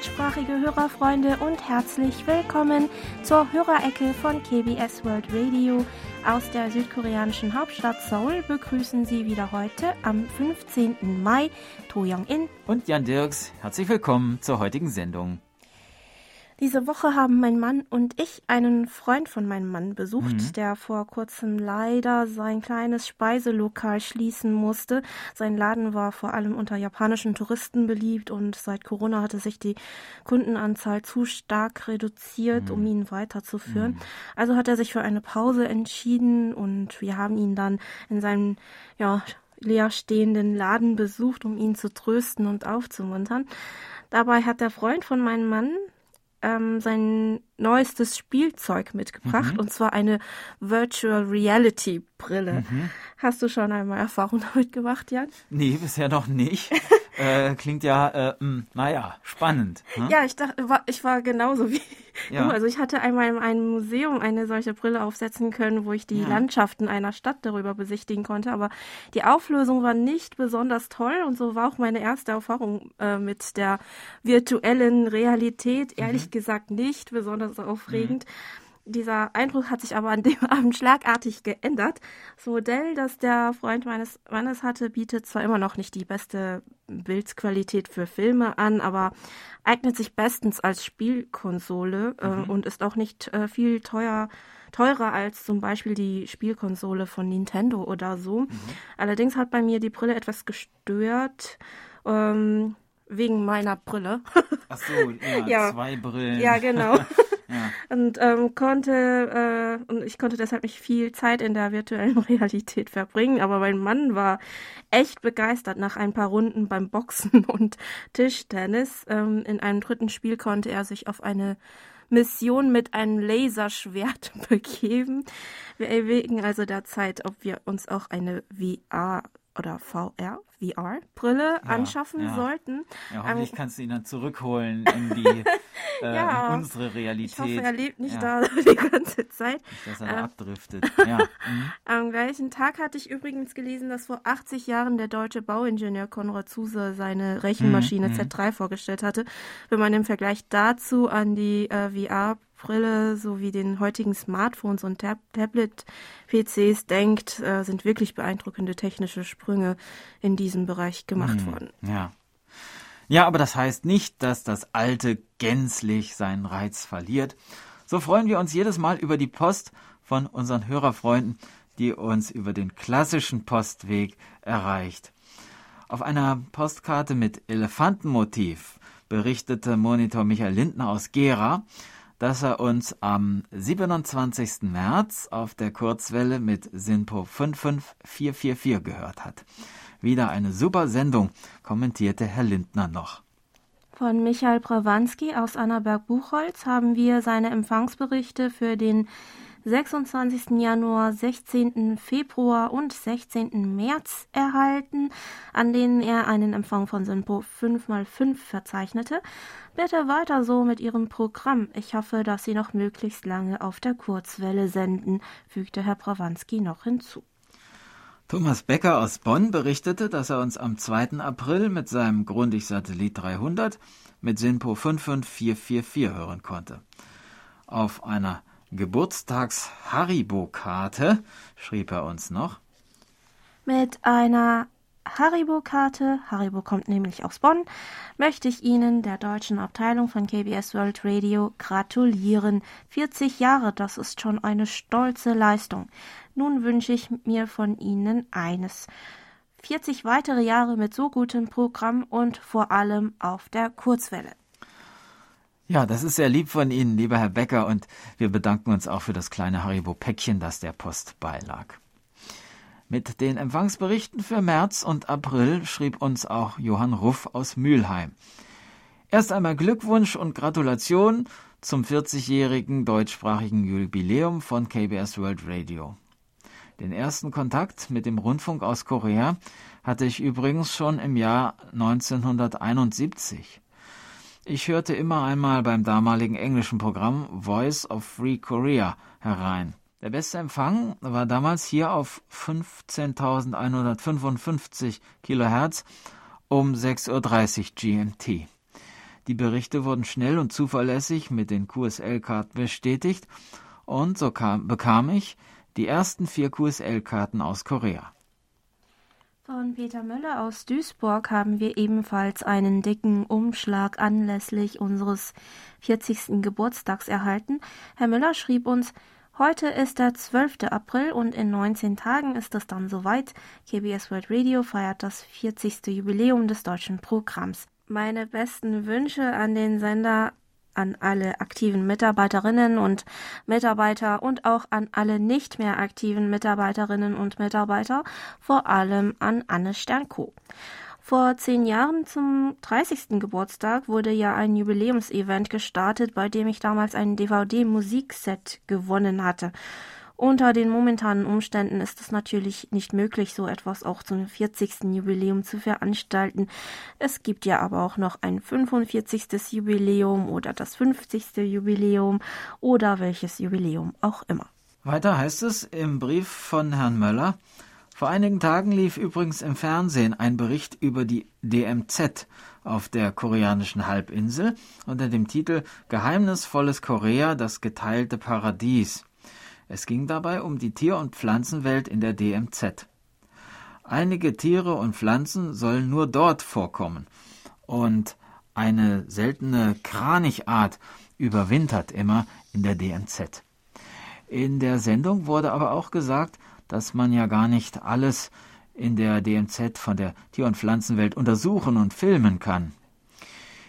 deutschsprachige Hörerfreunde und herzlich willkommen zur Hörerecke von KBS World Radio. Aus der südkoreanischen Hauptstadt Seoul begrüßen Sie wieder heute am 15. Mai To Young-in und Jan Dirks. Herzlich willkommen zur heutigen Sendung. Diese Woche haben mein Mann und ich einen Freund von meinem Mann besucht, mhm. der vor kurzem leider sein kleines Speiselokal schließen musste. Sein Laden war vor allem unter japanischen Touristen beliebt und seit Corona hatte sich die Kundenanzahl zu stark reduziert, mhm. um ihn weiterzuführen. Mhm. Also hat er sich für eine Pause entschieden und wir haben ihn dann in seinem ja, leerstehenden Laden besucht, um ihn zu trösten und aufzumuntern. Dabei hat der Freund von meinem Mann ähm, sein neuestes Spielzeug mitgebracht, mhm. und zwar eine Virtual Reality Brille. Mhm. Hast du schon einmal Erfahrung damit gemacht, Jan? Nee, bisher noch nicht. äh, klingt ja, äh, mh, hm, naja, spannend. Hm? Ja, ich dachte, ich war genauso wie ja. du. Also ich hatte einmal in einem Museum eine solche Brille aufsetzen können, wo ich die ja. Landschaften einer Stadt darüber besichtigen konnte, aber die Auflösung war nicht besonders toll und so war auch meine erste Erfahrung äh, mit der virtuellen Realität. Ehrlich mhm. gesagt nicht besonders aufregend. Mhm dieser Eindruck hat sich aber an dem Abend schlagartig geändert. Das Modell, das der Freund meines Mannes hatte, bietet zwar immer noch nicht die beste Bildqualität für Filme an, aber eignet sich bestens als Spielkonsole äh, mhm. und ist auch nicht äh, viel teuer, teurer als zum Beispiel die Spielkonsole von Nintendo oder so. Mhm. Allerdings hat bei mir die Brille etwas gestört. Ähm, wegen meiner Brille. Ach so, ja, ja. zwei Brillen. Ja, genau. ja. Und ähm, konnte äh, und ich konnte deshalb nicht viel Zeit in der virtuellen Realität verbringen, aber mein Mann war echt begeistert nach ein paar Runden beim Boxen und Tischtennis. Ähm, in einem dritten Spiel konnte er sich auf eine Mission mit einem Laserschwert begeben. Wir erwägen also derzeit, ob wir uns auch eine VR oder VR, VR-Brille ja, anschaffen ja. sollten. Ja, hoffentlich ähm, kannst du ihn dann zurückholen in die äh, ja, in unsere Realität. Ich hoffe, er lebt nicht da die ganze Zeit. Nicht, dass er ähm, abdriftet. Mhm. Am gleichen Tag hatte ich übrigens gelesen, dass vor 80 Jahren der deutsche Bauingenieur Konrad Zuse seine Rechenmaschine mhm. Z3 vorgestellt hatte. Wenn man im Vergleich dazu an die äh, VR Brille sowie den heutigen Smartphones und Tab Tablet-PCs denkt, äh, sind wirklich beeindruckende technische Sprünge in diesem Bereich gemacht hm, worden. Ja. Ja, aber das heißt nicht, dass das Alte gänzlich seinen Reiz verliert. So freuen wir uns jedes Mal über die Post von unseren Hörerfreunden, die uns über den klassischen Postweg erreicht. Auf einer Postkarte mit Elefantenmotiv berichtete Monitor Michael Lindner aus Gera, dass er uns am 27. März auf der Kurzwelle mit Sinpo 55444 gehört hat. Wieder eine super Sendung, kommentierte Herr Lindner noch. Von Michael Prawanski aus Annaberg-Buchholz haben wir seine Empfangsberichte für den 26. Januar, 16. Februar und 16. März erhalten, an denen er einen Empfang von Sinpo 5x5 verzeichnete. Bitte weiter so mit Ihrem Programm. Ich hoffe, dass Sie noch möglichst lange auf der Kurzwelle senden, fügte Herr Prawanski noch hinzu. Thomas Becker aus Bonn berichtete, dass er uns am 2. April mit seinem Grundig-Satellit 300 mit SINPO 55444 hören konnte. Auf einer Geburtstags-Haribo-Karte schrieb er uns noch. Mit einer Haribo-Karte, Haribo kommt nämlich aus Bonn, möchte ich Ihnen, der deutschen Abteilung von KBS World Radio, gratulieren. 40 Jahre, das ist schon eine stolze Leistung. Nun wünsche ich mir von Ihnen eines. 40 weitere Jahre mit so gutem Programm und vor allem auf der Kurzwelle. Ja, das ist sehr lieb von Ihnen, lieber Herr Becker, und wir bedanken uns auch für das kleine Haribo-Päckchen, das der Post beilag. Mit den Empfangsberichten für März und April schrieb uns auch Johann Ruff aus Mülheim. Erst einmal Glückwunsch und Gratulation zum 40-jährigen deutschsprachigen Jubiläum von KBS World Radio. Den ersten Kontakt mit dem Rundfunk aus Korea hatte ich übrigens schon im Jahr 1971. Ich hörte immer einmal beim damaligen englischen Programm Voice of Free Korea herein. Der beste Empfang war damals hier auf 15.155 Kilohertz um 6.30 Uhr GMT. Die Berichte wurden schnell und zuverlässig mit den QSL-Karten bestätigt und so kam, bekam ich die ersten vier QSL-Karten aus Korea. Von Peter Müller aus Duisburg haben wir ebenfalls einen dicken Umschlag anlässlich unseres 40. Geburtstags erhalten. Herr Müller schrieb uns, Heute ist der 12. April und in 19 Tagen ist es dann soweit. KBS World Radio feiert das 40. Jubiläum des deutschen Programms. Meine besten Wünsche an den Sender an alle aktiven Mitarbeiterinnen und Mitarbeiter und auch an alle nicht mehr aktiven Mitarbeiterinnen und Mitarbeiter, vor allem an Anne Sternko. Vor zehn Jahren zum 30. Geburtstag wurde ja ein Jubiläumsevent gestartet, bei dem ich damals ein DVD-Musikset gewonnen hatte. Unter den momentanen Umständen ist es natürlich nicht möglich, so etwas auch zum 40. Jubiläum zu veranstalten. Es gibt ja aber auch noch ein 45. Jubiläum oder das 50. Jubiläum oder welches Jubiläum auch immer. Weiter heißt es im Brief von Herrn Möller, vor einigen Tagen lief übrigens im Fernsehen ein Bericht über die DMZ auf der koreanischen Halbinsel unter dem Titel Geheimnisvolles Korea, das geteilte Paradies. Es ging dabei um die Tier- und Pflanzenwelt in der DMZ. Einige Tiere und Pflanzen sollen nur dort vorkommen und eine seltene Kranichart überwintert immer in der DMZ. In der Sendung wurde aber auch gesagt, dass man ja gar nicht alles in der DMZ von der Tier- und Pflanzenwelt untersuchen und filmen kann.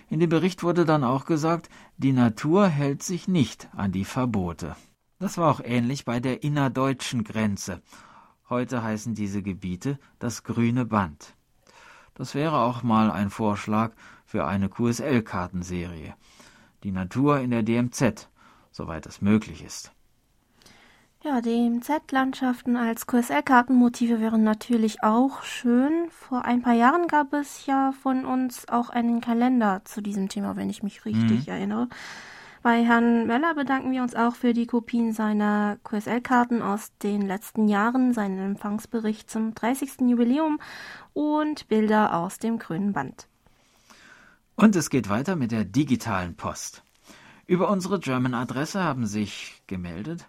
In dem Bericht wurde dann auch gesagt, die Natur hält sich nicht an die Verbote. Das war auch ähnlich bei der innerdeutschen Grenze. Heute heißen diese Gebiete das grüne Band. Das wäre auch mal ein Vorschlag für eine QSL-Kartenserie. Die Natur in der DMZ, soweit es möglich ist. Ja, DMZ-Landschaften als QSL-Kartenmotive wären natürlich auch schön. Vor ein paar Jahren gab es ja von uns auch einen Kalender zu diesem Thema, wenn ich mich richtig mhm. erinnere. Bei Herrn Möller bedanken wir uns auch für die Kopien seiner QSL-Karten aus den letzten Jahren, seinen Empfangsbericht zum 30. Jubiläum und Bilder aus dem grünen Band. Und es geht weiter mit der digitalen Post. Über unsere German-Adresse haben sich gemeldet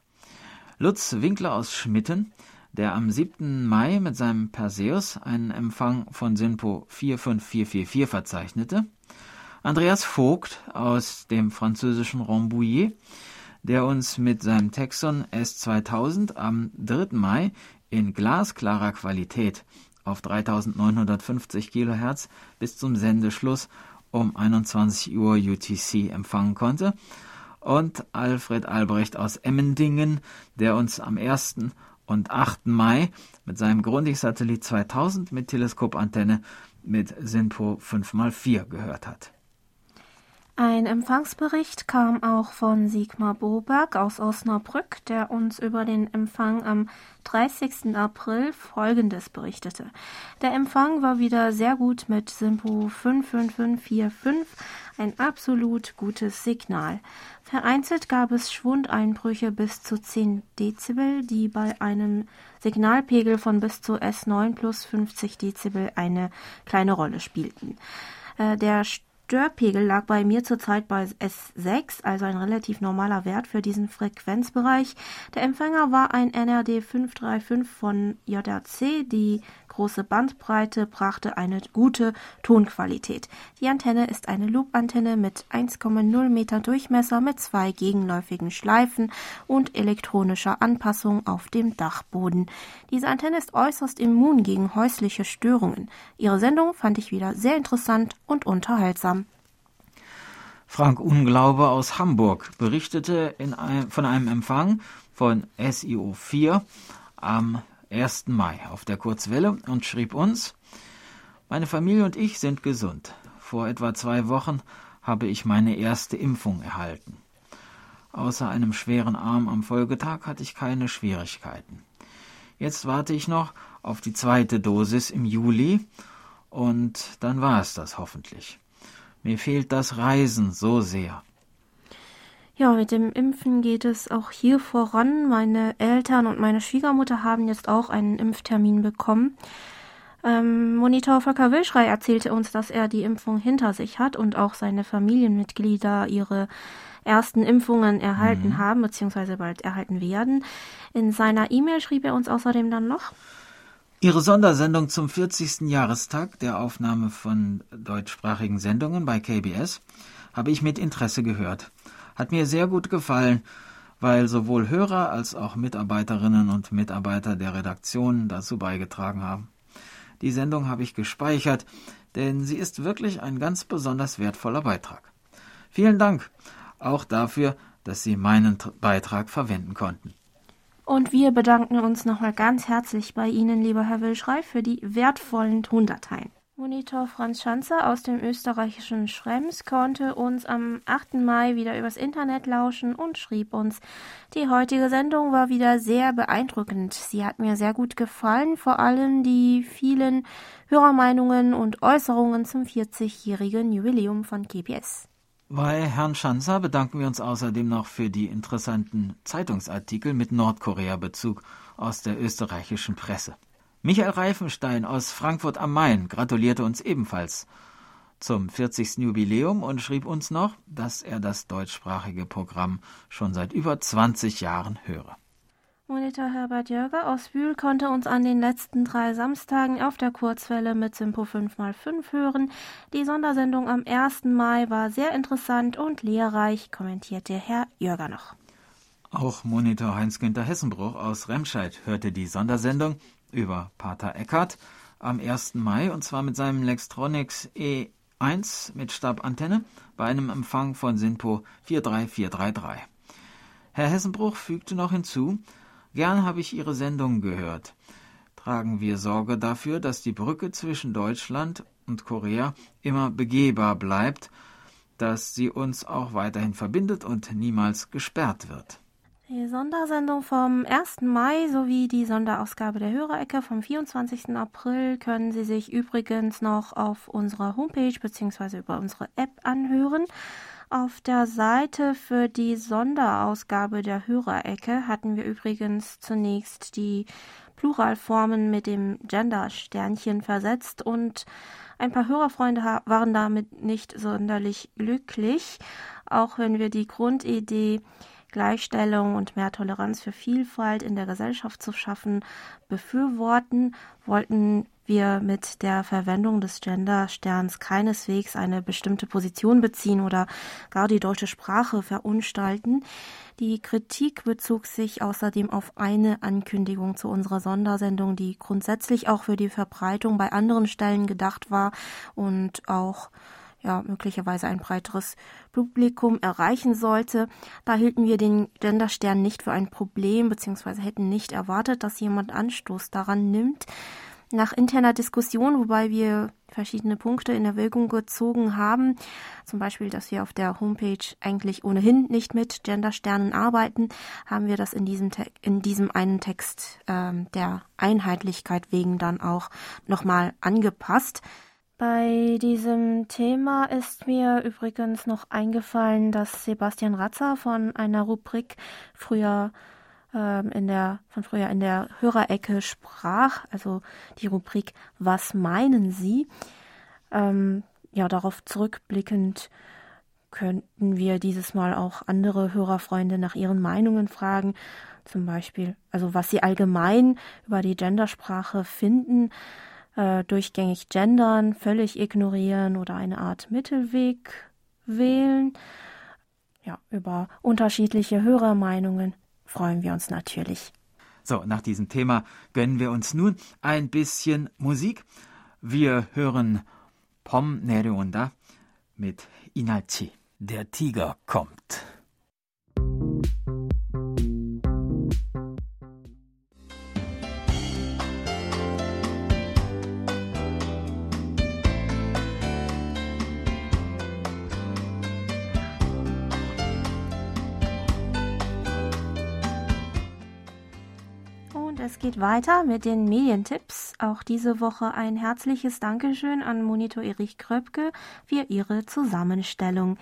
Lutz Winkler aus Schmitten, der am 7. Mai mit seinem Perseus einen Empfang von SINPO 45444 verzeichnete, Andreas Vogt aus dem französischen Rambouillet, der uns mit seinem Texon S2000 am 3. Mai in glasklarer Qualität auf 3950 kHz bis zum Sendeschluss um 21 Uhr UTC empfangen konnte, und Alfred Albrecht aus Emmendingen, der uns am 1. und 8. Mai mit seinem Grundig-Satellit 2000 mit Teleskopantenne mit SINPO 5x4 gehört hat. Ein Empfangsbericht kam auch von Sigmar Boberg aus Osnabrück, der uns über den Empfang am 30. April Folgendes berichtete. Der Empfang war wieder sehr gut mit Simpo 55545, ein absolut gutes Signal. Vereinzelt gab es Schwundeinbrüche bis zu 10 Dezibel, die bei einem Signalpegel von bis zu S9 plus 50 Dezibel eine kleine Rolle spielten. Äh, der Störpegel lag bei mir zurzeit bei S6, also ein relativ normaler Wert für diesen Frequenzbereich. Der Empfänger war ein NRD 535 von JRC. Die große Bandbreite brachte eine gute Tonqualität. Die Antenne ist eine Loop-Antenne mit 1,0 Meter Durchmesser mit zwei gegenläufigen Schleifen und elektronischer Anpassung auf dem Dachboden. Diese Antenne ist äußerst immun gegen häusliche Störungen. Ihre Sendung fand ich wieder sehr interessant und unterhaltsam. Frank Unglaube aus Hamburg berichtete ein, von einem Empfang von SIO 4 am 1. Mai auf der Kurzwelle und schrieb uns, meine Familie und ich sind gesund. Vor etwa zwei Wochen habe ich meine erste Impfung erhalten. Außer einem schweren Arm am Folgetag hatte ich keine Schwierigkeiten. Jetzt warte ich noch auf die zweite Dosis im Juli und dann war es das hoffentlich. Mir fehlt das Reisen so sehr. Ja, mit dem Impfen geht es auch hier voran. Meine Eltern und meine Schwiegermutter haben jetzt auch einen Impftermin bekommen. Ähm, Monitor Volker Wilschrei erzählte uns, dass er die Impfung hinter sich hat und auch seine Familienmitglieder ihre ersten Impfungen erhalten mhm. haben, beziehungsweise bald erhalten werden. In seiner E-Mail schrieb er uns außerdem dann noch, Ihre Sondersendung zum 40. Jahrestag der Aufnahme von deutschsprachigen Sendungen bei KBS habe ich mit Interesse gehört. Hat mir sehr gut gefallen, weil sowohl Hörer als auch Mitarbeiterinnen und Mitarbeiter der Redaktion dazu beigetragen haben. Die Sendung habe ich gespeichert, denn sie ist wirklich ein ganz besonders wertvoller Beitrag. Vielen Dank auch dafür, dass Sie meinen Beitrag verwenden konnten. Und wir bedanken uns nochmal ganz herzlich bei Ihnen, lieber Herr Wilschrei, für die wertvollen Tondateien. Monitor Franz Schanzer aus dem österreichischen Schrems konnte uns am 8. Mai wieder übers Internet lauschen und schrieb uns, die heutige Sendung war wieder sehr beeindruckend. Sie hat mir sehr gut gefallen, vor allem die vielen Hörermeinungen und Äußerungen zum 40-jährigen Jubiläum von GPS. Bei Herrn Schanzer bedanken wir uns außerdem noch für die interessanten Zeitungsartikel mit Nordkorea-Bezug aus der österreichischen Presse. Michael Reifenstein aus Frankfurt am Main gratulierte uns ebenfalls zum 40. Jubiläum und schrieb uns noch, dass er das deutschsprachige Programm schon seit über 20 Jahren höre. Monitor Herbert Jörger aus Bühl konnte uns an den letzten drei Samstagen auf der Kurzwelle mit Simpo 5x5 hören. Die Sondersendung am 1. Mai war sehr interessant und lehrreich, kommentierte Herr Jörger noch. Auch Monitor Heinz-Günther Hessenbruch aus Remscheid hörte die Sondersendung über Pater Eckert am 1. Mai und zwar mit seinem Lextronics E1 mit Stabantenne bei einem Empfang von Sinpo 43433. Herr Hessenbruch fügte noch hinzu, Gern habe ich Ihre Sendung gehört. Tragen wir Sorge dafür, dass die Brücke zwischen Deutschland und Korea immer begehbar bleibt, dass sie uns auch weiterhin verbindet und niemals gesperrt wird. Die Sondersendung vom 1. Mai sowie die Sonderausgabe der Hörerecke vom 24. April können Sie sich übrigens noch auf unserer Homepage bzw. über unsere App anhören. Auf der Seite für die Sonderausgabe der Hörerecke hatten wir übrigens zunächst die Pluralformen mit dem Gender-Sternchen versetzt und ein paar Hörerfreunde waren damit nicht sonderlich glücklich, auch wenn wir die Grundidee Gleichstellung und mehr Toleranz für Vielfalt in der Gesellschaft zu schaffen befürworten, wollten wir mit der Verwendung des Gender-Sterns keineswegs eine bestimmte Position beziehen oder gar die deutsche Sprache verunstalten. Die Kritik bezog sich außerdem auf eine Ankündigung zu unserer Sondersendung, die grundsätzlich auch für die Verbreitung bei anderen Stellen gedacht war und auch ja, möglicherweise ein breiteres Publikum erreichen sollte. Da hielten wir den Genderstern nicht für ein Problem, beziehungsweise hätten nicht erwartet, dass jemand Anstoß daran nimmt nach interner Diskussion, wobei wir verschiedene Punkte in Erwägung gezogen haben, zum Beispiel, dass wir auf der Homepage eigentlich ohnehin nicht mit Gendersternen arbeiten, haben wir das in diesem, in diesem einen Text ähm, der Einheitlichkeit wegen dann auch nochmal angepasst. Bei diesem Thema ist mir übrigens noch eingefallen, dass Sebastian Ratzer von einer Rubrik früher ähm, in der, von früher in der Hörerecke sprach, also die Rubrik Was meinen Sie? Ähm, ja, darauf zurückblickend könnten wir dieses Mal auch andere Hörerfreunde nach ihren Meinungen fragen. Zum Beispiel, also was sie allgemein über die Gendersprache finden, äh, durchgängig gendern, völlig ignorieren oder eine Art Mittelweg wählen. Ja, über unterschiedliche Hörermeinungen freuen wir uns natürlich. So, nach diesem Thema gönnen wir uns nun ein bisschen Musik. Wir hören Pom Nereonda mit Inalchi. Der Tiger kommt. Weiter mit den Medientipps. auch diese Woche ein herzliches Dankeschön an Monitor Erich Kröpke für ihre Zusammenstellung.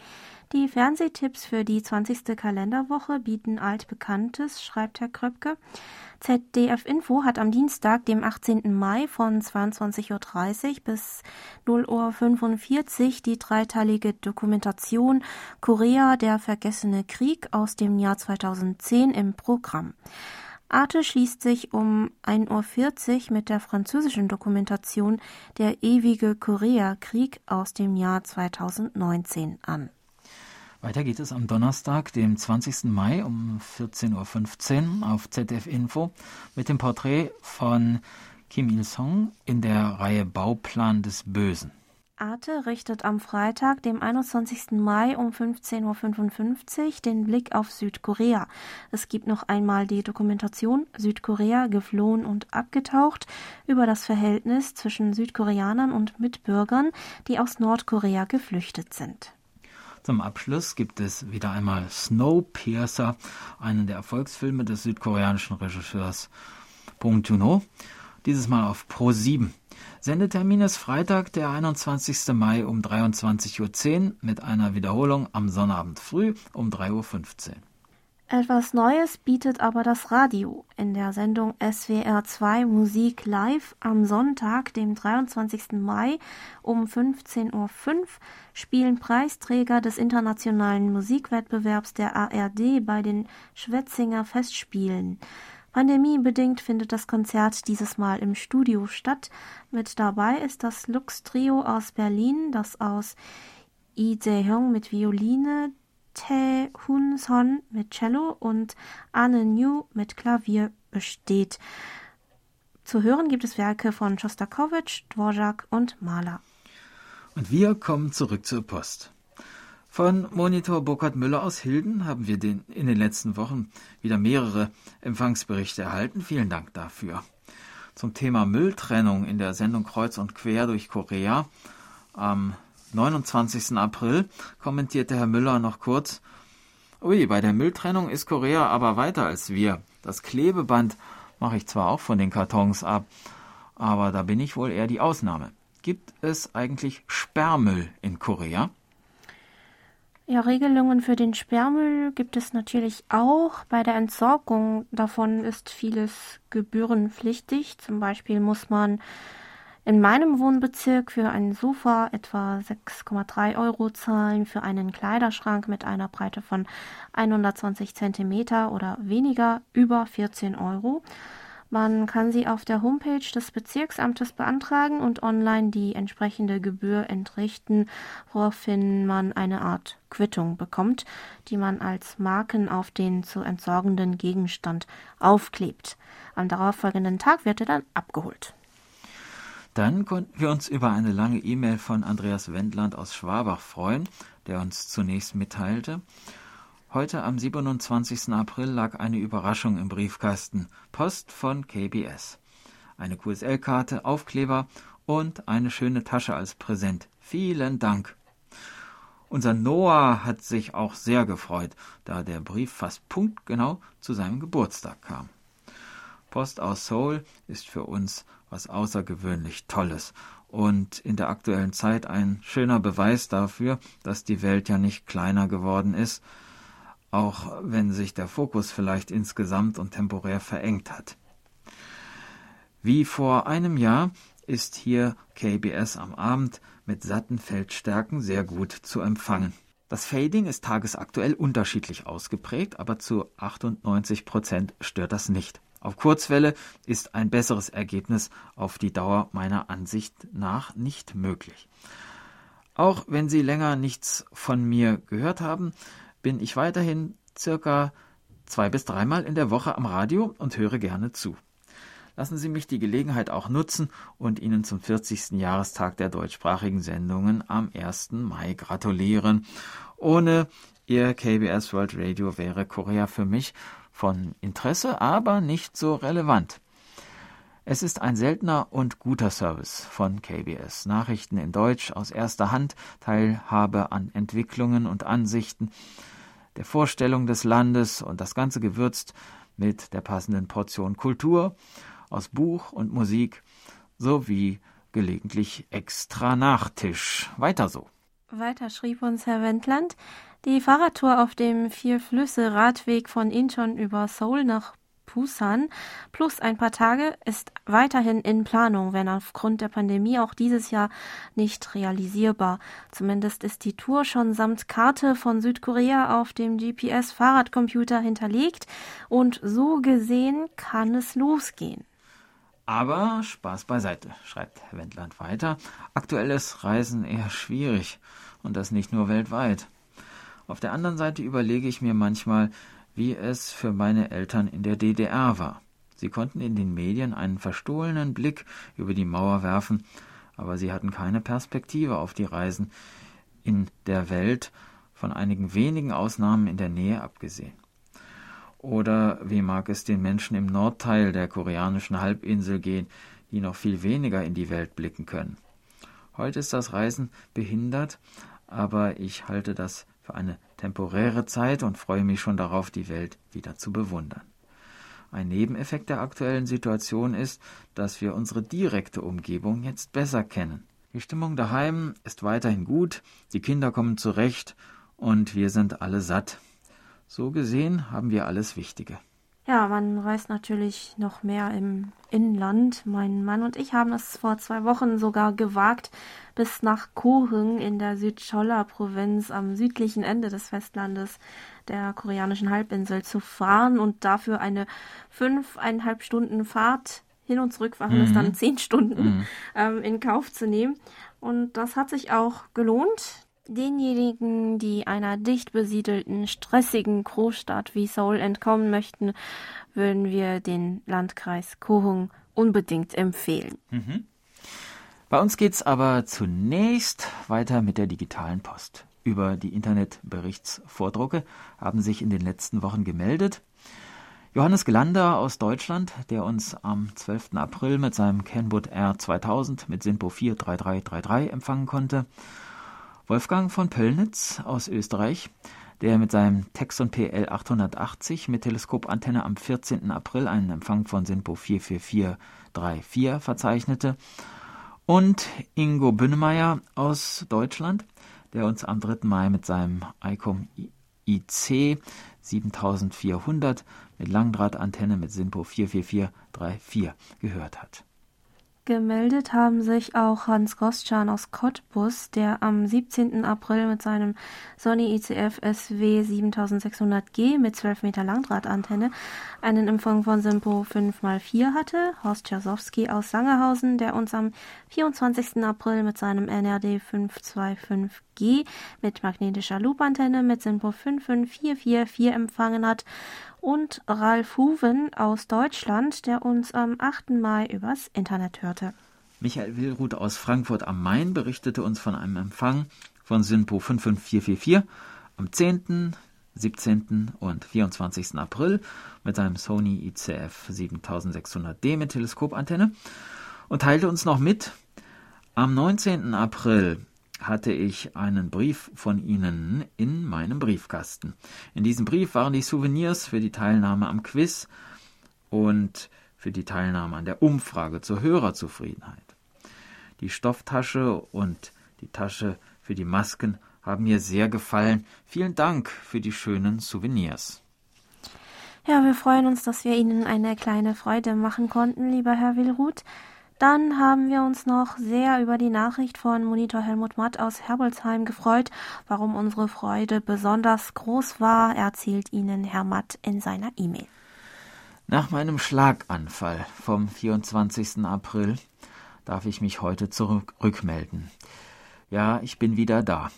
Die Fernsehtipps für die 20. Kalenderwoche bieten altbekanntes, schreibt Herr Kröpke. ZDF Info hat am Dienstag, dem 18. Mai von 22.30 Uhr bis 0.45 Uhr die dreiteilige Dokumentation Korea, der vergessene Krieg aus dem Jahr 2010 im Programm. Arte schließt sich um 1.40 Uhr mit der französischen Dokumentation Der ewige Koreakrieg aus dem Jahr 2019 an. Weiter geht es am Donnerstag, dem 20. Mai um 14.15 Uhr auf ZDF Info mit dem Porträt von Kim Il-sung in der Reihe Bauplan des Bösen. Arte richtet am Freitag, dem 21. Mai um 15.55 Uhr den Blick auf Südkorea. Es gibt noch einmal die Dokumentation Südkorea geflohen und abgetaucht über das Verhältnis zwischen Südkoreanern und Mitbürgern, die aus Nordkorea geflüchtet sind. Zum Abschluss gibt es wieder einmal Snowpiercer, einen der Erfolgsfilme des südkoreanischen Regisseurs Bong Joon-ho, dieses Mal auf Pro 7. Sendetermin ist Freitag, der 21. Mai um 23.10 Uhr mit einer Wiederholung am Sonnabend früh um 3.15 Uhr. Etwas Neues bietet aber das Radio. In der Sendung SWR 2 Musik Live am Sonntag, dem 23. Mai um 15.05 Uhr spielen Preisträger des internationalen Musikwettbewerbs der ARD bei den Schwetzinger Festspielen. Pandemiebedingt findet das Konzert dieses Mal im Studio statt. Mit dabei ist das Lux Trio aus Berlin, das aus Lee Jae-hyung mit Violine, Tae Hun Son mit Cello und Anne New mit Klavier besteht. Zu hören gibt es Werke von Schostakowitsch, Dvorak und Mahler. Und wir kommen zurück zur Post. Von Monitor Burkhard Müller aus Hilden haben wir den, in den letzten Wochen wieder mehrere Empfangsberichte erhalten. Vielen Dank dafür. Zum Thema Mülltrennung in der Sendung Kreuz und Quer durch Korea am 29. April kommentierte Herr Müller noch kurz, Ui, bei der Mülltrennung ist Korea aber weiter als wir. Das Klebeband mache ich zwar auch von den Kartons ab, aber da bin ich wohl eher die Ausnahme. Gibt es eigentlich Sperrmüll in Korea? Ja, Regelungen für den Sperrmüll gibt es natürlich auch. Bei der Entsorgung davon ist vieles gebührenpflichtig. Zum Beispiel muss man in meinem Wohnbezirk für ein Sofa etwa 6,3 Euro zahlen, für einen Kleiderschrank mit einer Breite von 120 Zentimeter oder weniger über 14 Euro. Man kann sie auf der Homepage des Bezirksamtes beantragen und online die entsprechende Gebühr entrichten, woraufhin man eine Art Quittung bekommt, die man als Marken auf den zu entsorgenden Gegenstand aufklebt. Am darauffolgenden Tag wird er dann abgeholt. Dann konnten wir uns über eine lange E-Mail von Andreas Wendland aus Schwabach freuen, der uns zunächst mitteilte, Heute am 27. April lag eine Überraschung im Briefkasten. Post von KBS. Eine QSL-Karte, Aufkleber und eine schöne Tasche als Präsent. Vielen Dank. Unser Noah hat sich auch sehr gefreut, da der Brief fast punktgenau zu seinem Geburtstag kam. Post aus Seoul ist für uns was außergewöhnlich Tolles und in der aktuellen Zeit ein schöner Beweis dafür, dass die Welt ja nicht kleiner geworden ist, auch wenn sich der Fokus vielleicht insgesamt und temporär verengt hat. Wie vor einem Jahr ist hier KBS am Abend mit satten Feldstärken sehr gut zu empfangen. Das Fading ist tagesaktuell unterschiedlich ausgeprägt, aber zu 98 Prozent stört das nicht. Auf Kurzwelle ist ein besseres Ergebnis auf die Dauer meiner Ansicht nach nicht möglich. Auch wenn Sie länger nichts von mir gehört haben, bin ich weiterhin circa zwei bis dreimal in der Woche am Radio und höre gerne zu. Lassen Sie mich die Gelegenheit auch nutzen und Ihnen zum 40. Jahrestag der deutschsprachigen Sendungen am 1. Mai gratulieren. Ohne Ihr KBS World Radio wäre Korea für mich von Interesse, aber nicht so relevant. Es ist ein seltener und guter Service von KBS. Nachrichten in Deutsch aus erster Hand, Teilhabe an Entwicklungen und Ansichten, der Vorstellung des Landes und das Ganze gewürzt mit der passenden Portion Kultur aus Buch und Musik sowie gelegentlich extra Nachtisch. Weiter so. Weiter schrieb uns Herr Wendland, die Fahrradtour auf dem Vier-Flüsse-Radweg von Incheon über Seoul nach Busan plus ein paar Tage ist weiterhin in Planung, wenn aufgrund der Pandemie auch dieses Jahr nicht realisierbar. Zumindest ist die Tour schon samt Karte von Südkorea auf dem GPS-Fahrradcomputer hinterlegt und so gesehen kann es losgehen. Aber Spaß beiseite, schreibt Herr Wendland weiter. Aktuell ist Reisen eher schwierig und das nicht nur weltweit. Auf der anderen Seite überlege ich mir manchmal, wie es für meine Eltern in der DDR war. Sie konnten in den Medien einen verstohlenen Blick über die Mauer werfen, aber sie hatten keine Perspektive auf die Reisen in der Welt, von einigen wenigen Ausnahmen in der Nähe abgesehen. Oder wie mag es den Menschen im Nordteil der koreanischen Halbinsel gehen, die noch viel weniger in die Welt blicken können? Heute ist das Reisen behindert, aber ich halte das für eine temporäre Zeit und freue mich schon darauf, die Welt wieder zu bewundern. Ein Nebeneffekt der aktuellen Situation ist, dass wir unsere direkte Umgebung jetzt besser kennen. Die Stimmung daheim ist weiterhin gut, die Kinder kommen zurecht und wir sind alle satt. So gesehen haben wir alles Wichtige. Ja, man reist natürlich noch mehr im Inland. Mein Mann und ich haben es vor zwei Wochen sogar gewagt, bis nach Kohung in der Südcholla-Provinz am südlichen Ende des Festlandes der koreanischen Halbinsel zu fahren und dafür eine fünfeinhalb Stunden Fahrt hin und zurück waren mhm. es dann zehn Stunden mhm. ähm, in Kauf zu nehmen. Und das hat sich auch gelohnt. Denjenigen, die einer dicht besiedelten, stressigen Großstadt wie Seoul entkommen möchten, würden wir den Landkreis Kohung unbedingt empfehlen. Mhm. Bei uns geht's aber zunächst weiter mit der digitalen Post. Über die Internetberichtsvordrucke haben sich in den letzten Wochen gemeldet. Johannes Gelander aus Deutschland, der uns am 12. April mit seinem Kenwood R 2000 mit SINPO 43333 empfangen konnte. Wolfgang von Pöllnitz aus Österreich, der mit seinem Texon PL 880 mit Teleskopantenne am 14. April einen Empfang von SINPO 44434 verzeichnete, und Ingo Bünnemeyer aus Deutschland, der uns am 3. Mai mit seinem ICOM IC 7400 mit Langdrahtantenne mit SINPO 44434 gehört hat. Gemeldet haben sich auch Hans Gostschan aus Cottbus, der am 17. April mit seinem Sony ICF SW 7600G mit 12 Meter Langdrahtantenne einen Empfang von Simpo 5x4 hatte. Horst Czasowski aus Sangerhausen, der uns am 24. April mit seinem NRD 525G mit magnetischer Loopantenne mit Simpo 55444 empfangen hat und Ralf Huven aus Deutschland, der uns am 8. Mai übers Internet hörte. Michael Willruth aus Frankfurt am Main berichtete uns von einem Empfang von Synpo 55444 am 10., 17. und 24. April mit seinem Sony ICF 7600D mit Teleskopantenne und teilte uns noch mit, am 19. April hatte ich einen Brief von Ihnen in meinem Briefkasten. In diesem Brief waren die Souvenirs für die Teilnahme am Quiz und für die Teilnahme an der Umfrage zur Hörerzufriedenheit. Die Stofftasche und die Tasche für die Masken haben mir sehr gefallen. Vielen Dank für die schönen Souvenirs. Ja, wir freuen uns, dass wir Ihnen eine kleine Freude machen konnten, lieber Herr Willruth. Dann haben wir uns noch sehr über die Nachricht von Monitor Helmut Matt aus Herbolzheim gefreut. Warum unsere Freude besonders groß war, erzählt Ihnen Herr Matt in seiner E-Mail. Nach meinem Schlaganfall vom 24. April darf ich mich heute zurückmelden. Ja, ich bin wieder da.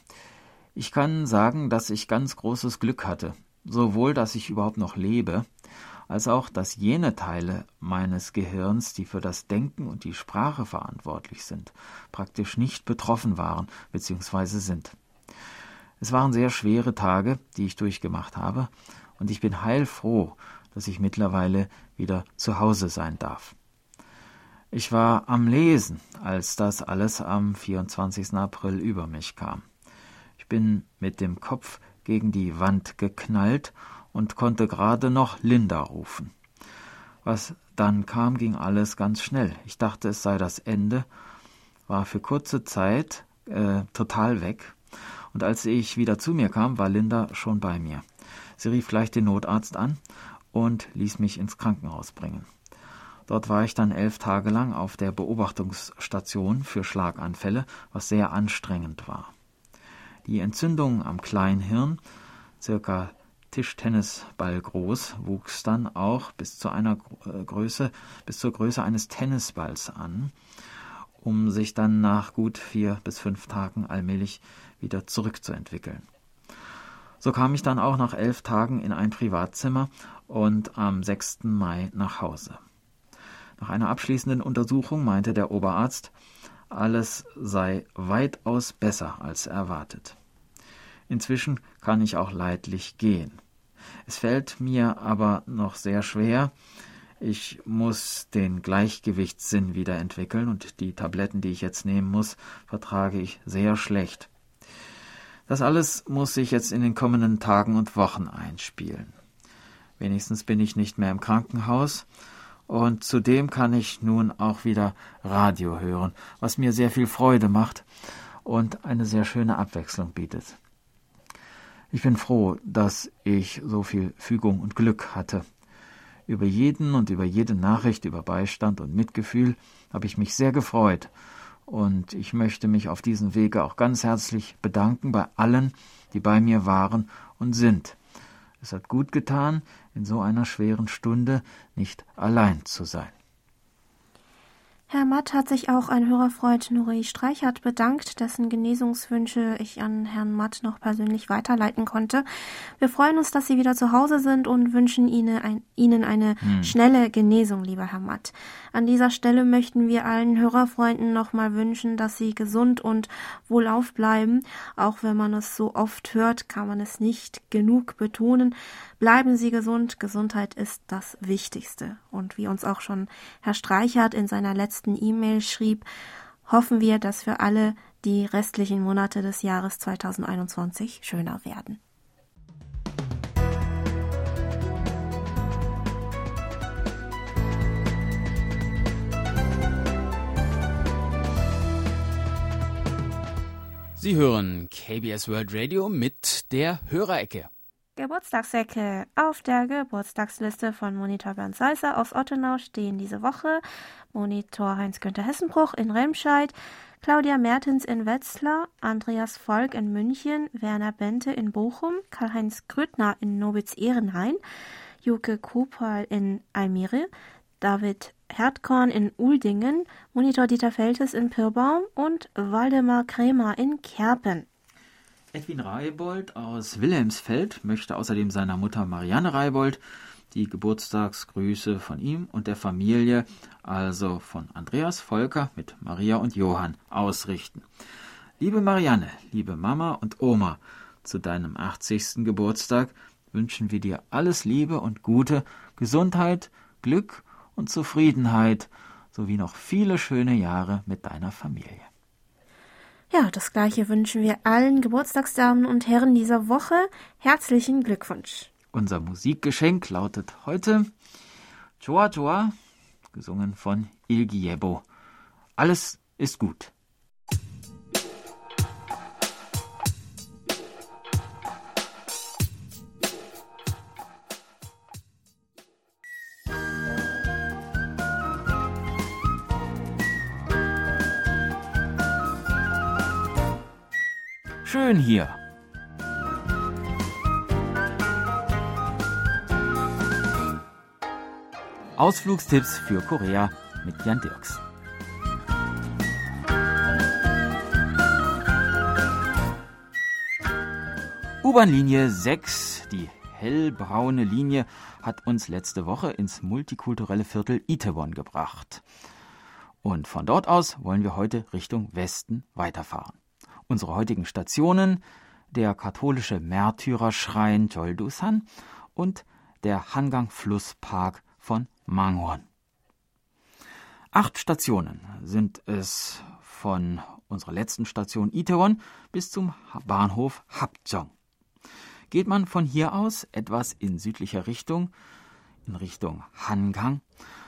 Ich kann sagen, dass ich ganz großes Glück hatte. Sowohl, dass ich überhaupt noch lebe, als auch, dass jene Teile meines Gehirns, die für das Denken und die Sprache verantwortlich sind, praktisch nicht betroffen waren bzw. sind. Es waren sehr schwere Tage, die ich durchgemacht habe, und ich bin heilfroh, dass ich mittlerweile wieder zu Hause sein darf. Ich war am Lesen, als das alles am 24. April über mich kam. Ich bin mit dem Kopf gegen die Wand geknallt und konnte gerade noch Linda rufen. Was dann kam, ging alles ganz schnell. Ich dachte, es sei das Ende, war für kurze Zeit äh, total weg. Und als ich wieder zu mir kam, war Linda schon bei mir. Sie rief gleich den Notarzt an und ließ mich ins Krankenhaus bringen. Dort war ich dann elf Tage lang auf der Beobachtungsstation für Schlaganfälle, was sehr anstrengend war. Die Entzündung am Kleinhirn, circa Tischtennisball groß, wuchs dann auch bis zu einer äh, Größe, bis zur Größe eines Tennisballs an, um sich dann nach gut vier bis fünf Tagen allmählich wieder zurückzuentwickeln. So kam ich dann auch nach elf Tagen in ein Privatzimmer und am 6. Mai nach Hause. Nach einer abschließenden Untersuchung meinte der Oberarzt, alles sei weitaus besser als erwartet. Inzwischen kann ich auch leidlich gehen. Es fällt mir aber noch sehr schwer. Ich muss den Gleichgewichtssinn wieder entwickeln und die Tabletten, die ich jetzt nehmen muss, vertrage ich sehr schlecht. Das alles muss sich jetzt in den kommenden Tagen und Wochen einspielen. Wenigstens bin ich nicht mehr im Krankenhaus und zudem kann ich nun auch wieder Radio hören, was mir sehr viel Freude macht und eine sehr schöne Abwechslung bietet. Ich bin froh, dass ich so viel Fügung und Glück hatte. Über jeden und über jede Nachricht über Beistand und Mitgefühl habe ich mich sehr gefreut, und ich möchte mich auf diesem Wege auch ganz herzlich bedanken bei allen, die bei mir waren und sind. Es hat gut getan, in so einer schweren Stunde nicht allein zu sein. Herr Matt hat sich auch ein Hörerfreund Nuri Streichert bedankt, dessen Genesungswünsche ich an Herrn Matt noch persönlich weiterleiten konnte. Wir freuen uns, dass Sie wieder zu Hause sind und wünschen Ihnen, ein, Ihnen eine hm. schnelle Genesung, lieber Herr Matt. An dieser Stelle möchten wir allen Hörerfreunden nochmal wünschen, dass Sie gesund und wohlauf bleiben. Auch wenn man es so oft hört, kann man es nicht genug betonen. Bleiben Sie gesund. Gesundheit ist das Wichtigste. Und wie uns auch schon Herr Streichert in seiner letzten letzten E-Mail schrieb, hoffen wir, dass für alle die restlichen Monate des Jahres 2021 schöner werden. Sie hören KBS World Radio mit der Hörerecke. Geburtstagsecke. Auf der Geburtstagsliste von Monitor Bernd Seisser aus Ottenau stehen diese Woche Monitor Heinz-Günther Hessenbruch in Remscheid, Claudia Mertens in Wetzlar, Andreas Volk in München, Werner Bente in Bochum, Karl-Heinz Grüttner in Nobitz-Ehrenhain, Juke Kupal in Almere, David Herdkorn in Uldingen, Monitor Dieter Feltes in Pirbaum und Waldemar Krämer in Kerpen. Edwin Reibold aus Wilhelmsfeld möchte außerdem seiner Mutter Marianne Reibold die Geburtstagsgrüße von ihm und der Familie, also von Andreas Volker mit Maria und Johann, ausrichten. Liebe Marianne, liebe Mama und Oma, zu deinem 80. Geburtstag wünschen wir dir alles Liebe und Gute, Gesundheit, Glück und Zufriedenheit sowie noch viele schöne Jahre mit deiner Familie. Ja, das gleiche wünschen wir allen Geburtstagsdamen und Herren dieser Woche. Herzlichen Glückwunsch. Unser Musikgeschenk lautet heute Joa Joa, gesungen von Il Giebo. Alles ist gut. Schön hier. Ausflugstipps für Korea mit Jan Dirks. U-Bahn-Linie 6, die hellbraune Linie, hat uns letzte Woche ins multikulturelle Viertel Itaewon gebracht. Und von dort aus wollen wir heute Richtung Westen weiterfahren. Unsere heutigen Stationen der katholische Märtyrerschrein Joldusan und der Hangang Flusspark von Mangwon. Acht Stationen sind es von unserer letzten Station Itaewon bis zum Bahnhof Hapjeong. Geht man von hier aus etwas in südlicher Richtung, in Richtung Hangang,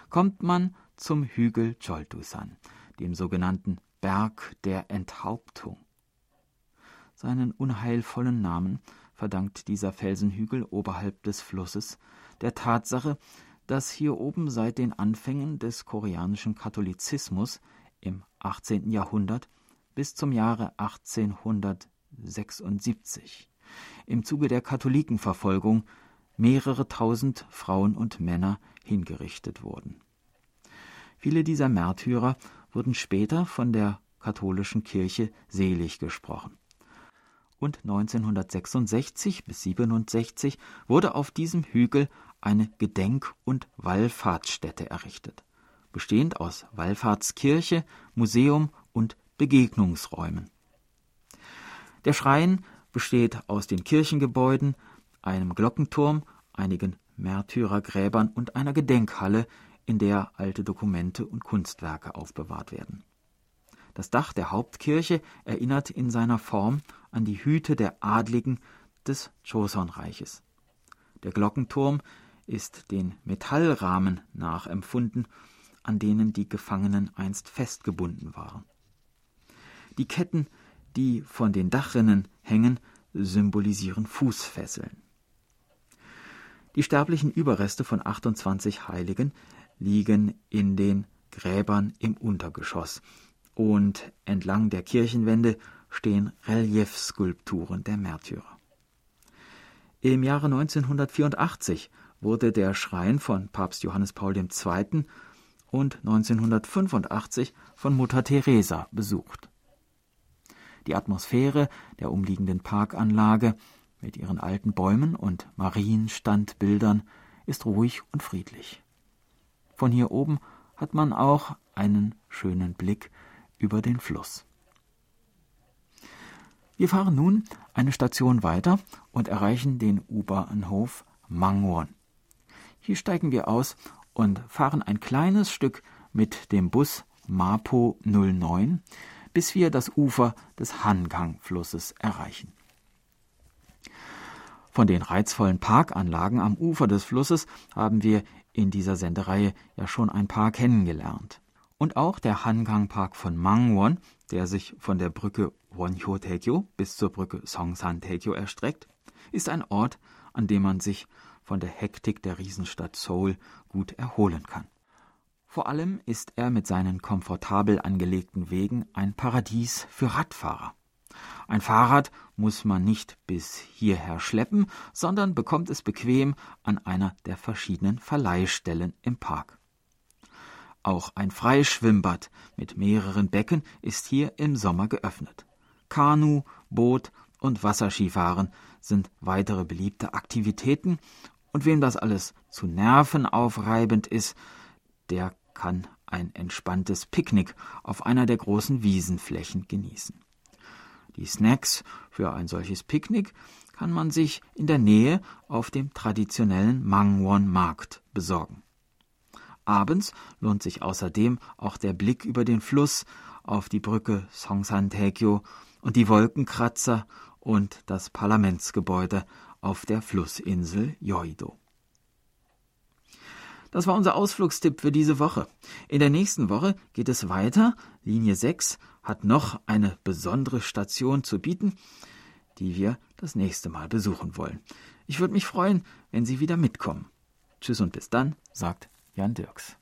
kommt man zum Hügel Choltusan, dem sogenannten Berg der Enthauptung. Seinen unheilvollen Namen verdankt dieser Felsenhügel oberhalb des Flusses der Tatsache, dass hier oben seit den Anfängen des koreanischen Katholizismus im 18. Jahrhundert bis zum Jahre 1876 im Zuge der Katholikenverfolgung mehrere tausend Frauen und Männer hingerichtet wurden. Viele dieser Märtyrer wurden später von der katholischen Kirche selig gesprochen. Und 1966 bis 67 wurde auf diesem Hügel eine Gedenk- und Wallfahrtsstätte errichtet, bestehend aus Wallfahrtskirche, Museum und Begegnungsräumen. Der Schrein besteht aus den Kirchengebäuden, einem Glockenturm, einigen Märtyrergräbern und einer Gedenkhalle, in der alte Dokumente und Kunstwerke aufbewahrt werden. Das Dach der Hauptkirche erinnert in seiner Form an die Hüte der Adligen des Joseon-Reiches. Der Glockenturm ist den Metallrahmen nachempfunden, an denen die Gefangenen einst festgebunden waren. Die Ketten, die von den Dachrinnen hängen, symbolisieren Fußfesseln. Die sterblichen Überreste von 28 Heiligen liegen in den Gräbern im Untergeschoss, und entlang der Kirchenwände stehen Reliefskulpturen der Märtyrer. Im Jahre 1984 wurde der Schrein von Papst Johannes Paul II. und 1985 von Mutter Teresa besucht. Die Atmosphäre der umliegenden Parkanlage mit ihren alten Bäumen und Marienstandbildern ist ruhig und friedlich. Von hier oben hat man auch einen schönen Blick über den Fluss. Wir fahren nun eine Station weiter und erreichen den U-Bahnhof Mangwon. Hier steigen wir aus und fahren ein kleines Stück mit dem Bus Mapo 09, bis wir das Ufer des Hangang-Flusses erreichen. Von den reizvollen Parkanlagen am Ufer des Flusses haben wir in dieser Sendereihe ja schon ein paar kennengelernt. Und auch der Hangang Park von Mangwon, der sich von der Brücke Wonhyo-taekyo bis zur Brücke Songsan-taekyo erstreckt, ist ein Ort, an dem man sich von der Hektik der Riesenstadt Seoul gut erholen kann. Vor allem ist er mit seinen komfortabel angelegten Wegen ein Paradies für Radfahrer. Ein Fahrrad muss man nicht bis hierher schleppen, sondern bekommt es bequem an einer der verschiedenen Verleihstellen im Park. Auch ein Freischwimmbad mit mehreren Becken ist hier im Sommer geöffnet. Kanu, Boot und Wasserskifahren sind weitere beliebte Aktivitäten, und wem das alles zu nervenaufreibend ist, der kann ein entspanntes Picknick auf einer der großen Wiesenflächen genießen. Die Snacks für ein solches Picknick kann man sich in der Nähe auf dem traditionellen Mangwon-Markt besorgen. Abends lohnt sich außerdem auch der Blick über den Fluss auf die Brücke Songsan-taekyo und die Wolkenkratzer und das Parlamentsgebäude auf der Flussinsel Yoido. Das war unser Ausflugstipp für diese Woche. In der nächsten Woche geht es weiter. Linie 6 hat noch eine besondere Station zu bieten, die wir das nächste Mal besuchen wollen. Ich würde mich freuen, wenn Sie wieder mitkommen. Tschüss und bis dann, sagt Jan Dirks.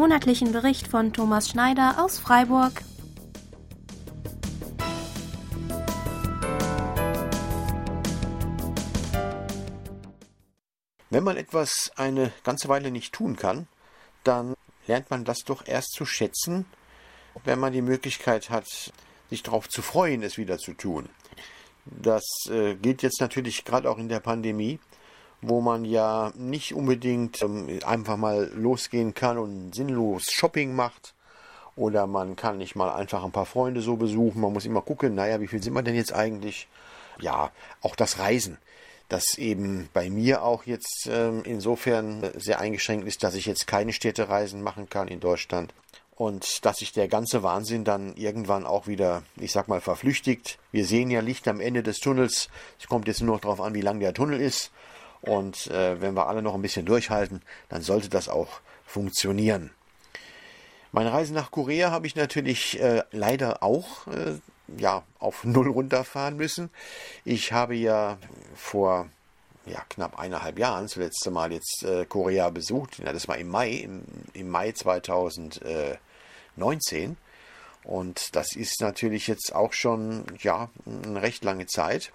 Monatlichen Bericht von Thomas Schneider aus Freiburg. Wenn man etwas eine ganze Weile nicht tun kann, dann lernt man das doch erst zu schätzen, wenn man die Möglichkeit hat, sich darauf zu freuen, es wieder zu tun. Das äh, gilt jetzt natürlich gerade auch in der Pandemie. Wo man ja nicht unbedingt ähm, einfach mal losgehen kann und sinnlos Shopping macht. Oder man kann nicht mal einfach ein paar Freunde so besuchen. Man muss immer gucken, naja, wie viel sind wir denn jetzt eigentlich? Ja, auch das Reisen das eben bei mir auch jetzt ähm, insofern sehr eingeschränkt ist, dass ich jetzt keine Städtereisen machen kann in Deutschland und dass sich der ganze Wahnsinn dann irgendwann auch wieder, ich sag mal, verflüchtigt. Wir sehen ja Licht am Ende des Tunnels. Es kommt jetzt nur noch darauf an, wie lang der Tunnel ist. Und äh, wenn wir alle noch ein bisschen durchhalten, dann sollte das auch funktionieren. Meine Reise nach Korea habe ich natürlich äh, leider auch äh, ja, auf Null runterfahren müssen. Ich habe ja vor ja, knapp eineinhalb Jahren das letzte Mal jetzt äh, Korea besucht. Ja, das war im Mai, im, im Mai 2019. Und das ist natürlich jetzt auch schon ja, eine recht lange Zeit.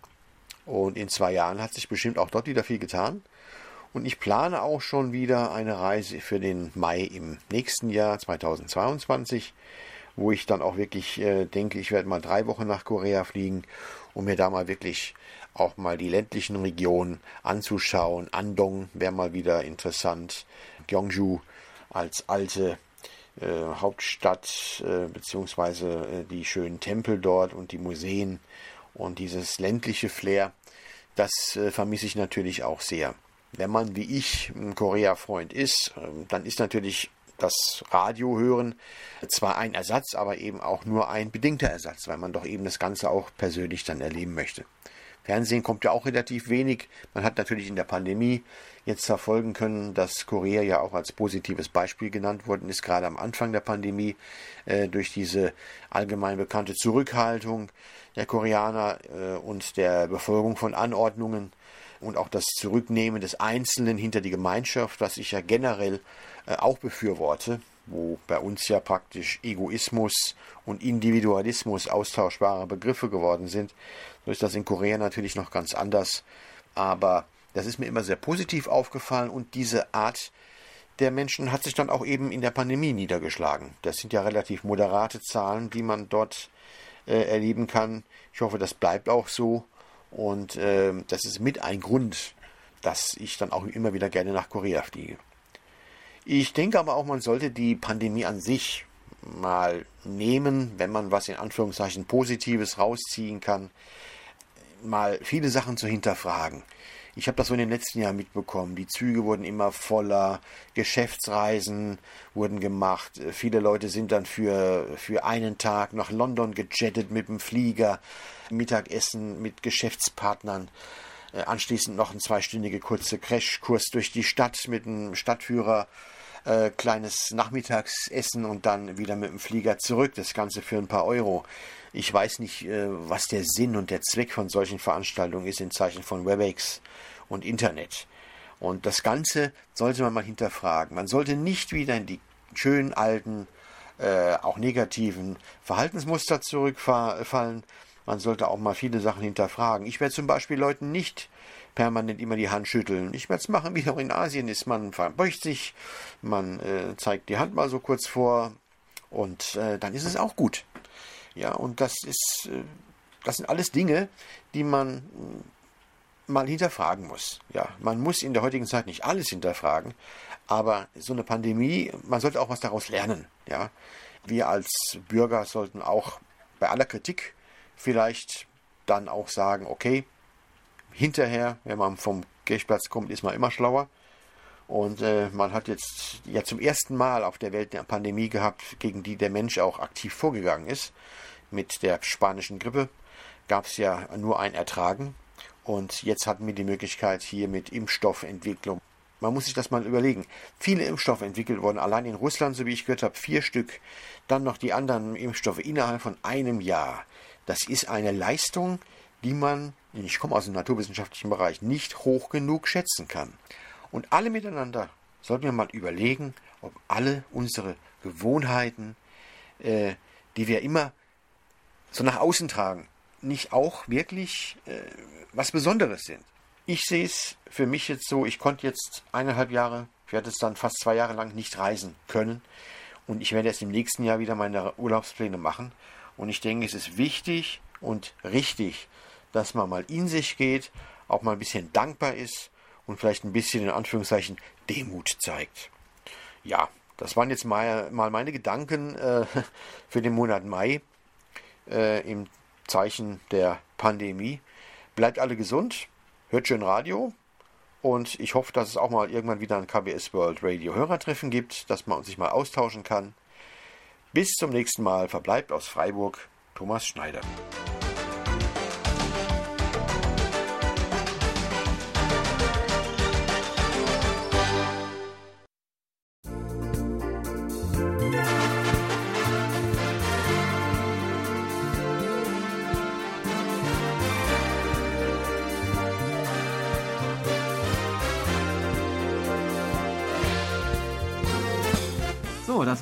Und in zwei Jahren hat sich bestimmt auch dort wieder viel getan. Und ich plane auch schon wieder eine Reise für den Mai im nächsten Jahr 2022 wo ich dann auch wirklich äh, denke, ich werde mal drei Wochen nach Korea fliegen, um mir da mal wirklich auch mal die ländlichen Regionen anzuschauen. Andong wäre mal wieder interessant. Gyeongju als alte äh, Hauptstadt, äh, beziehungsweise äh, die schönen Tempel dort und die Museen und dieses ländliche Flair, das äh, vermisse ich natürlich auch sehr. Wenn man wie ich ein Korea-Freund ist, ähm, dann ist natürlich das Radio hören zwar ein Ersatz, aber eben auch nur ein bedingter Ersatz, weil man doch eben das Ganze auch persönlich dann erleben möchte. Fernsehen kommt ja auch relativ wenig. Man hat natürlich in der Pandemie jetzt verfolgen können, dass Korea ja auch als positives Beispiel genannt worden ist, gerade am Anfang der Pandemie, äh, durch diese allgemein bekannte Zurückhaltung der Koreaner äh, und der Befolgung von Anordnungen und auch das Zurücknehmen des Einzelnen hinter die Gemeinschaft, was ich ja generell äh, auch befürworte, wo bei uns ja praktisch Egoismus und Individualismus austauschbare Begriffe geworden sind. So ist das in Korea natürlich noch ganz anders. Aber das ist mir immer sehr positiv aufgefallen und diese Art der Menschen hat sich dann auch eben in der Pandemie niedergeschlagen. Das sind ja relativ moderate Zahlen, die man dort äh, erleben kann. Ich hoffe, das bleibt auch so. Und äh, das ist mit ein Grund, dass ich dann auch immer wieder gerne nach Korea fliege. Ich denke aber auch, man sollte die Pandemie an sich mal nehmen, wenn man was in Anführungszeichen Positives rausziehen kann, mal viele Sachen zu hinterfragen. Ich habe das so in den letzten Jahren mitbekommen. Die Züge wurden immer voller, Geschäftsreisen wurden gemacht. Viele Leute sind dann für, für einen Tag nach London gejettet mit dem Flieger, Mittagessen mit Geschäftspartnern. Äh, anschließend noch ein zweistündiger kurzer Crashkurs durch die Stadt mit einem Stadtführer äh, kleines Nachmittagsessen und dann wieder mit dem Flieger zurück. Das Ganze für ein paar Euro. Ich weiß nicht, äh, was der Sinn und der Zweck von solchen Veranstaltungen ist in Zeichen von WebEx und Internet. Und das Ganze sollte man mal hinterfragen. Man sollte nicht wieder in die schönen alten, äh, auch negativen Verhaltensmuster zurückfallen. Man sollte auch mal viele Sachen hinterfragen. Ich werde zum Beispiel Leuten nicht permanent immer die Hand schütteln. Ich werde es machen, wie auch in Asien ist. Man verbeugt sich, man äh, zeigt die Hand mal so kurz vor und äh, dann ist es auch gut. Ja, und das ist, äh, das sind alles Dinge, die man äh, mal hinterfragen muss. Ja, man muss in der heutigen Zeit nicht alles hinterfragen, aber so eine Pandemie, man sollte auch was daraus lernen. Ja, wir als Bürger sollten auch bei aller Kritik vielleicht dann auch sagen, okay, hinterher, wenn man vom Kirchplatz kommt, ist man immer schlauer. Und äh, man hat jetzt ja zum ersten Mal auf der Welt eine Pandemie gehabt, gegen die der Mensch auch aktiv vorgegangen ist. Mit der spanischen Grippe gab es ja nur ein Ertragen. Und jetzt hatten wir die Möglichkeit hier mit Impfstoffentwicklung. Man muss sich das mal überlegen. Viele Impfstoffe entwickelt wurden, allein in Russland, so wie ich gehört habe, vier Stück. Dann noch die anderen Impfstoffe innerhalb von einem Jahr. Das ist eine Leistung, die man, ich komme aus dem naturwissenschaftlichen Bereich, nicht hoch genug schätzen kann. Und alle miteinander sollten wir mal überlegen, ob alle unsere Gewohnheiten, äh, die wir immer so nach außen tragen, nicht auch wirklich äh, was Besonderes sind. Ich sehe es für mich jetzt so, ich konnte jetzt eineinhalb Jahre, ich werde es dann fast zwei Jahre lang nicht reisen können. Und ich werde jetzt im nächsten Jahr wieder meine Urlaubspläne machen. Und ich denke, es ist wichtig und richtig, dass man mal in sich geht, auch mal ein bisschen dankbar ist und vielleicht ein bisschen in Anführungszeichen Demut zeigt. Ja, das waren jetzt mal, mal meine Gedanken äh, für den Monat Mai äh, im Zeichen der Pandemie. Bleibt alle gesund, hört schön Radio und ich hoffe, dass es auch mal irgendwann wieder ein KBS World Radio Hörertreffen gibt, dass man sich mal austauschen kann. Bis zum nächsten Mal verbleibt aus Freiburg Thomas Schneider.